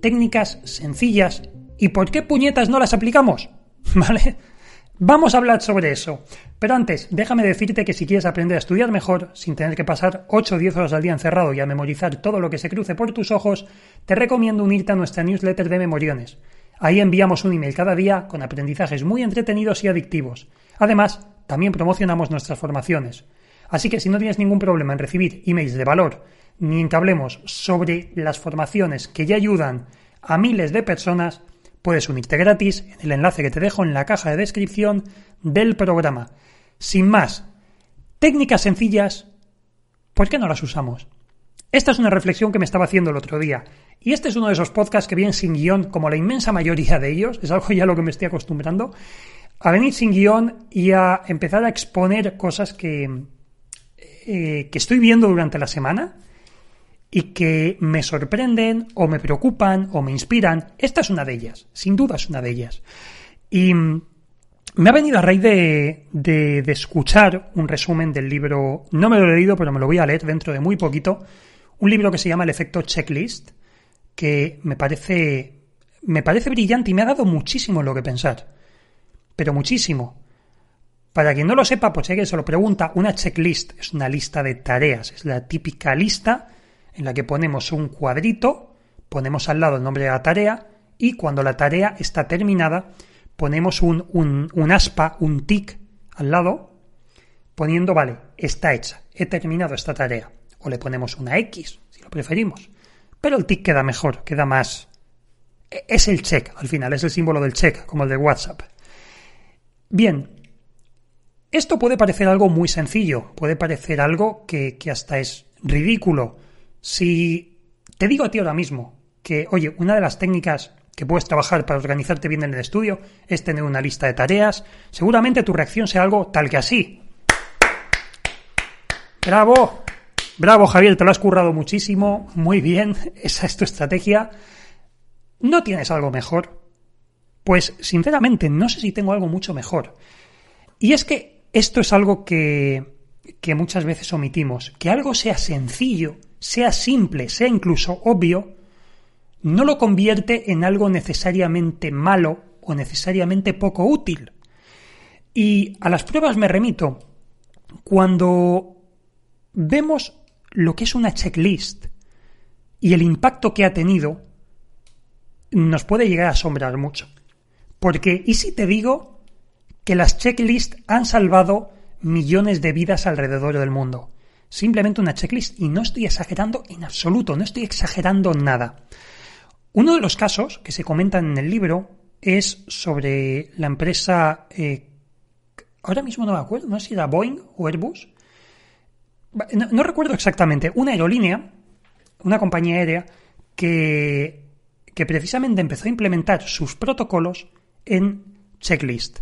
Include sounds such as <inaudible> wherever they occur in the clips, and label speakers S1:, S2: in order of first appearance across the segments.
S1: técnicas sencillas y por qué puñetas no las aplicamos. <laughs> ¿Vale? Vamos a hablar sobre eso. Pero antes, déjame decirte que si quieres aprender a estudiar mejor, sin tener que pasar 8 o 10 horas al día encerrado y a memorizar todo lo que se cruce por tus ojos, te recomiendo unirte a nuestra newsletter de Memoriones. Ahí enviamos un email cada día con aprendizajes muy entretenidos y adictivos. Además, también promocionamos nuestras formaciones. Así que si no tienes ningún problema en recibir emails de valor ni en que hablemos sobre las formaciones que ya ayudan a miles de personas, puedes unirte gratis en el enlace que te dejo en la caja de descripción del programa. Sin más, técnicas sencillas, ¿por qué no las usamos? Esta es una reflexión que me estaba haciendo el otro día. Y este es uno de esos podcasts que vienen sin guion, como la inmensa mayoría de ellos, es algo ya a lo que me estoy acostumbrando, a venir sin guion y a empezar a exponer cosas que, eh, que estoy viendo durante la semana y que me sorprenden o me preocupan o me inspiran. Esta es una de ellas, sin duda es una de ellas. Y mm, me ha venido a raíz de, de, escuchar un resumen del libro, no me lo he leído, pero me lo voy a leer dentro de muy poquito, un libro que se llama El efecto checklist, que me parece, me parece brillante y me ha dado muchísimo lo que pensar. Pero muchísimo. Para quien no lo sepa, pues si alguien se lo pregunta, una checklist es una lista de tareas, es la típica lista en la que ponemos un cuadrito, ponemos al lado el nombre de la tarea y cuando la tarea está terminada ponemos un, un, aspa, un tic al lado, poniendo, vale, está hecha, he terminado esta tarea. O le ponemos una X, si lo preferimos. Pero el tic queda mejor, queda más... E, es el check, al final, es el símbolo del check, como el de WhatsApp. Bien, esto puede parecer algo muy sencillo, puede parecer algo que, que hasta es ridículo, si te digo a ti ahora mismo que, oye, una de las técnicas que puedes trabajar para organizarte bien en el estudio es tener una lista de tareas, seguramente tu reacción sea algo tal que así. ¡Bravo! Bravo, Javier, te lo has currado muchísimo, muy bien, <laughs> esa es tu estrategia. ¿No tienes algo mejor? Pues, sinceramente, no sé si tengo algo mucho mejor. Y es que esto es algo que, que muchas veces omitimos. Que algo sea sencillo sea simple, sea incluso obvio, no lo convierte en algo necesariamente malo o necesariamente poco útil. Y a las pruebas me remito. Cuando vemos lo que es una checklist y el impacto que ha tenido, nos puede llegar a asombrar mucho. Porque, ¿y si te digo que las checklists han salvado millones de vidas alrededor del mundo? Simplemente una checklist y no estoy exagerando en absoluto, no estoy exagerando nada. Uno de los casos que se comentan en el libro es sobre la empresa, eh, ahora mismo no me acuerdo, no sé si era Boeing o Airbus, no, recuerdo exactamente, una aerolínea, una compañía aérea que, que precisamente empezó a implementar sus protocolos en checklist.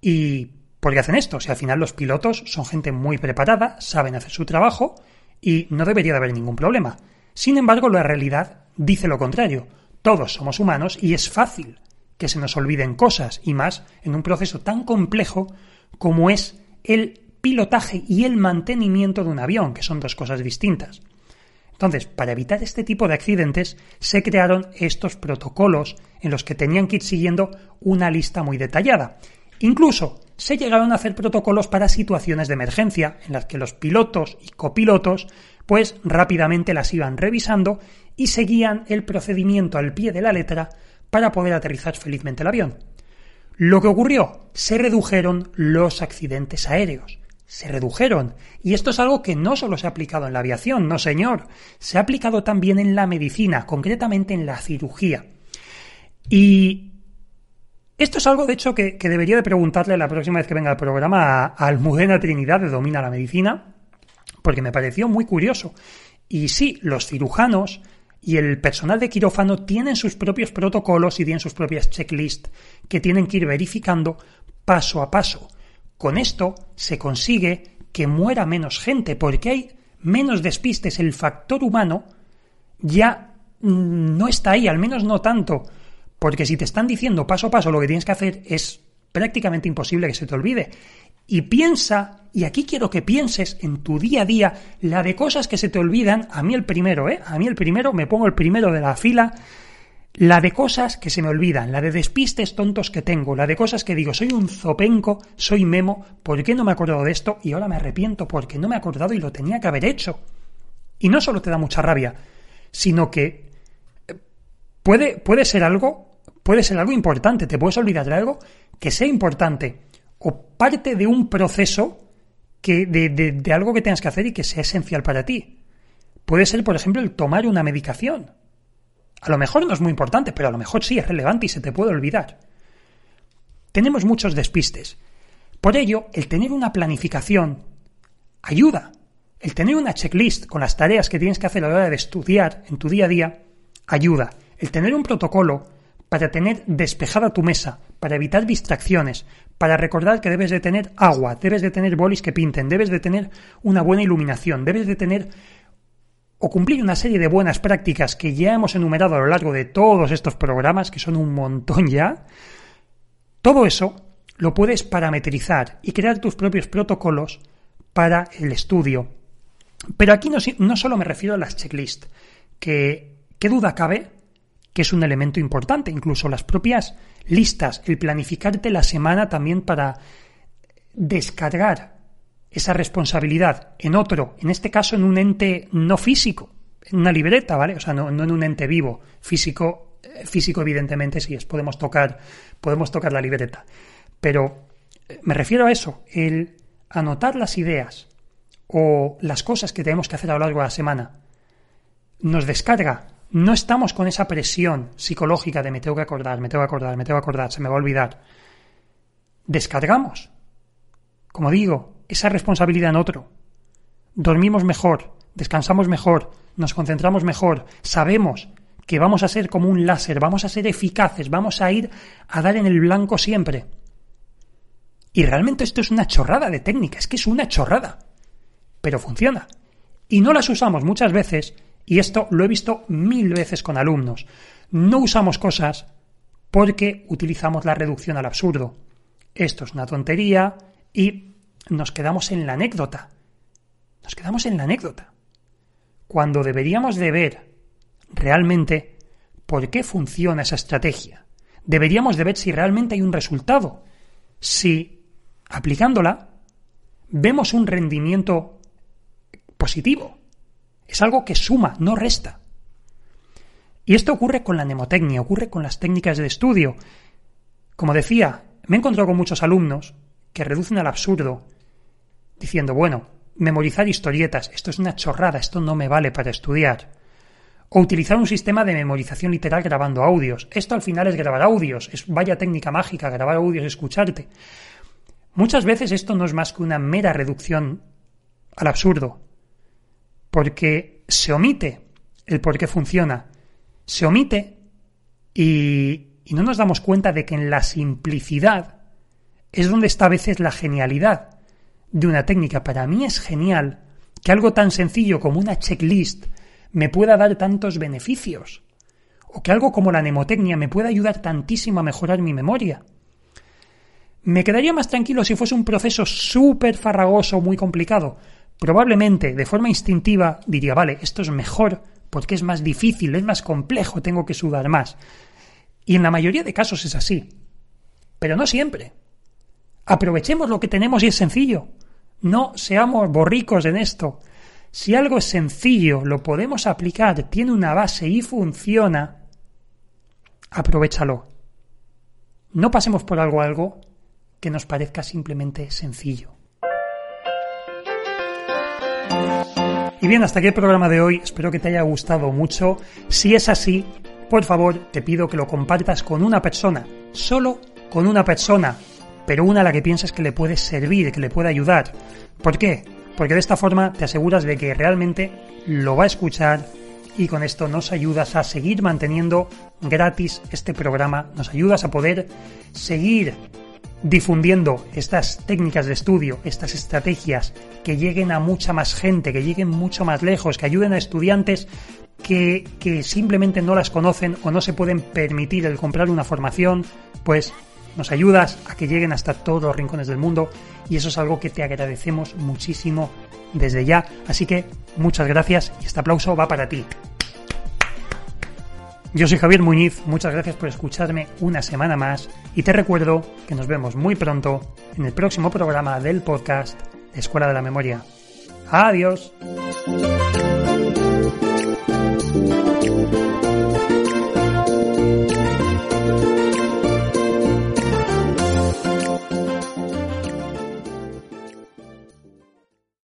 S1: Y ¿Por qué hacen esto? Sea, al final los pilotos son gente muy preparada, saben hacer su trabajo y no debería de haber ningún problema. Sin embargo, la realidad dice lo contrario. Todos somos humanos y es fácil que se nos olviden cosas, y más en un proceso tan complejo como es el pilotaje y el mantenimiento de un avión, que son dos cosas distintas. Entonces, para evitar este tipo de accidentes, se crearon estos protocolos en los que tenían que ir siguiendo una lista muy detallada. Incluso se llegaron a hacer protocolos para situaciones de emergencia, en las que los pilotos y copilotos pues rápidamente las iban revisando y seguían el procedimiento al pie de la letra para poder aterrizar felizmente el avión. Lo que ocurrió, se redujeron los accidentes aéreos. Se redujeron. Y esto es algo que no solo se ha aplicado en la aviación, no señor. Se ha aplicado también en la medicina, concretamente en la cirugía. Y esto es algo, de hecho, que, debería de preguntarle la próxima vez que venga al programa a, Almudena Trinidad de Domina la Medicina, porque me pareció muy curioso. Y sí, los cirujanos y el personal de quirófano tienen sus propios protocolos y tienen sus propias checklists que tienen que ir verificando paso a paso. Con esto se consigue que muera menos gente porque hay menos despistes. El factor humano ya mm, no está ahí, al menos no tanto. Porque si te están diciendo paso a paso lo que tienes que hacer es prácticamente imposible que se te olvide. Y piensa, y aquí quiero que pienses en tu día a día, la de cosas que se te olvidan, a mí el primero, ¿eh? A mí el primero, me pongo el primero de la fila, la de cosas que se me olvidan, la de despistes tontos que tengo, la de cosas que digo, soy un zopenco, soy memo, ¿por qué no me he acordado de esto? Y ahora me arrepiento porque no me he acordado y lo tenía que haber hecho. Y no solo te da mucha rabia, sino que eh, puede, puede ser algo, puede ser algo importante, te puedes olvidar de algo que sea importante o parte de un proceso que, de, de, algo que tengas que hacer y que sea esencial para ti. Puede ser, por ejemplo, el tomar una medicación. A lo mejor no es muy importante, pero a lo mejor sí es relevante y se te puede olvidar. Tenemos muchos despistes. Por ello, el tener una planificación ayuda. El tener una checklist con las tareas que tienes que hacer a la hora de estudiar en tu día a día ayuda. El tener un protocolo para tener despejada tu mesa, para evitar distracciones, para recordar que debes de tener agua, debes de tener bolis que pinten, debes de tener una buena iluminación, debes de tener o cumplir una serie de buenas prácticas que ya hemos enumerado a lo largo de todos estos programas, que son un montón ya, todo eso lo puedes parametrizar y crear tus propios protocolos para el estudio. Pero aquí no, solo me refiero a las checklists, que qué duda cabe que es un elemento importante. Incluso las propias listas, el planificarte la semana también para descargar esa responsabilidad en otro, en este caso en un ente no físico, en una libreta, ¿vale? O sea, no, en un ente vivo, físico, eh, físico evidentemente sí es, podemos tocar, podemos tocar la libreta. Pero eh, me refiero a eso, el anotar las ideas o las cosas que tenemos que hacer a lo largo de la semana nos descarga no estamos con esa presión psicológica de me tengo que acordar, me tengo que acordar, me tengo que acordar, se me va a olvidar. Descargamos, como digo, esa responsabilidad en otro. Dormimos mejor, descansamos mejor, nos concentramos mejor, sabemos que vamos a ser como un láser, vamos a ser eficaces, vamos a ir a dar en el blanco siempre. Y realmente esto es una chorrada de técnica, es que es una chorrada. Pero funciona. Y no las usamos muchas veces y esto lo he visto mil veces con alumnos. No usamos cosas porque utilizamos la reducción al absurdo. Esto es una tontería y nos quedamos en la anécdota. Nos quedamos en la anécdota. Cuando deberíamos de ver realmente por qué funciona esa estrategia. Deberíamos de ver si realmente hay un resultado. Si, aplicándola, vemos un rendimiento positivo. Es algo que suma, no resta. Y esto ocurre con la mnemotecnia, ocurre con las técnicas de estudio. Como decía, me he encontrado con muchos alumnos que reducen al absurdo, diciendo, bueno, memorizar historietas, esto es una chorrada, esto no me vale para estudiar. O utilizar un sistema de memorización literal grabando audios. Esto al final es grabar audios, es vaya técnica mágica, grabar audios escucharte. Muchas veces esto no es más que una mera reducción al absurdo porque se omite el por qué funciona. Se omite y, no nos damos cuenta de que en la simplicidad es donde está a veces la genialidad de una técnica. Para mí es genial que algo tan sencillo como una checklist me pueda dar tantos beneficios. O que algo como la mnemotecnia me pueda ayudar tantísimo a mejorar mi memoria. Me quedaría más tranquilo si fuese un proceso súper farragoso, muy complicado, probablemente de forma instintiva diría, vale, esto es mejor porque es más difícil, es más complejo, tengo que sudar más. Y en la mayoría de casos es así. Pero no siempre. Aprovechemos lo que tenemos y es sencillo. No seamos borricos en esto. Si algo es sencillo, lo podemos aplicar, tiene una base y funciona, aprovechalo. No pasemos por algo algo que nos parezca simplemente sencillo. Y bien, hasta aquí el programa de hoy. Espero que te haya gustado mucho. Si es así, por favor, te pido que lo compartas con una persona. Solo con una persona. Pero una a la que piensas que le puede servir, que le puede ayudar. ¿Por qué? Porque de esta forma te aseguras de que realmente lo va a escuchar y con esto nos ayudas a seguir manteniendo gratis este programa, nos ayudas a poder seguir difundiendo estas técnicas de estudio, estas estrategias que lleguen a mucha más gente, que lleguen mucho más lejos, que ayuden a estudiantes que, que simplemente no las conocen o no se pueden permitir el comprar una formación, pues nos ayudas a que lleguen hasta todos los rincones del mundo y eso es algo que te agradecemos muchísimo desde ya. Así que muchas gracias y este aplauso va para ti. Yo soy Javier Muñiz, muchas gracias por escucharme una semana más y te recuerdo que nos vemos muy pronto en el próximo programa del podcast Escuela de la Memoria. Adiós.